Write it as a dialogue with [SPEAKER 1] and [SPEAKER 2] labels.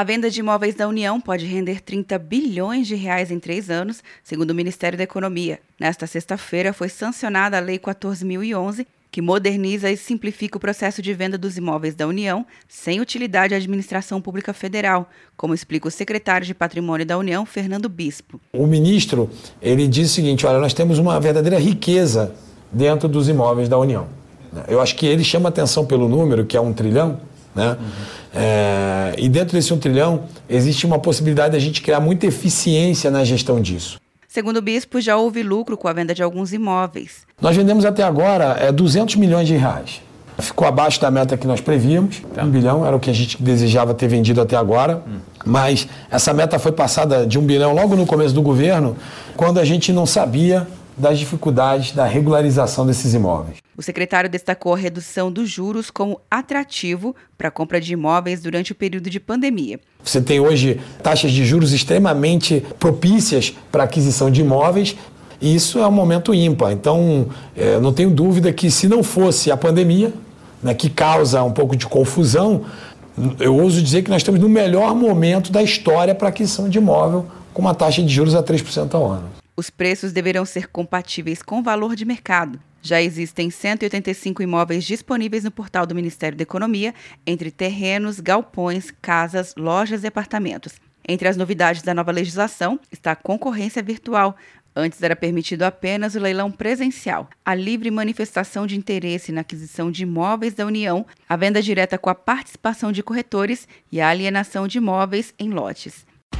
[SPEAKER 1] A venda de imóveis da União pode render 30 bilhões de reais em três anos, segundo o Ministério da Economia. Nesta sexta-feira foi sancionada a Lei 14.011, que moderniza e simplifica o processo de venda dos imóveis da União sem utilidade à administração pública federal, como explica o secretário de Patrimônio da União, Fernando Bispo.
[SPEAKER 2] O ministro ele diz o seguinte: olha, nós temos uma verdadeira riqueza dentro dos imóveis da União. Eu acho que ele chama atenção pelo número, que é um trilhão, né? Uhum. É, e dentro desse um trilhão, existe uma possibilidade de a gente criar muita eficiência na gestão disso.
[SPEAKER 1] Segundo o bispo, já houve lucro com a venda de alguns imóveis.
[SPEAKER 2] Nós vendemos até agora é, 200 milhões de reais. Ficou abaixo da meta que nós prevíamos, tá. um bilhão era o que a gente desejava ter vendido até agora, hum. mas essa meta foi passada de um bilhão logo no começo do governo, quando a gente não sabia das dificuldades da regularização desses imóveis.
[SPEAKER 1] O secretário destacou a redução dos juros como atrativo para a compra de imóveis durante o período de pandemia.
[SPEAKER 2] Você tem hoje taxas de juros extremamente propícias para a aquisição de imóveis e isso é um momento ímpar. Então, é, não tenho dúvida que se não fosse a pandemia, né, que causa um pouco de confusão, eu ouso dizer que nós estamos no melhor momento da história para aquisição de imóvel com uma taxa de juros a 3% ao ano.
[SPEAKER 1] Os preços deverão ser compatíveis com o valor de mercado. Já existem 185 imóveis disponíveis no portal do Ministério da Economia, entre terrenos, galpões, casas, lojas e apartamentos. Entre as novidades da nova legislação está a concorrência virtual. Antes era permitido apenas o leilão presencial, a livre manifestação de interesse na aquisição de imóveis da União, a venda direta com a participação de corretores e a alienação de imóveis em lotes.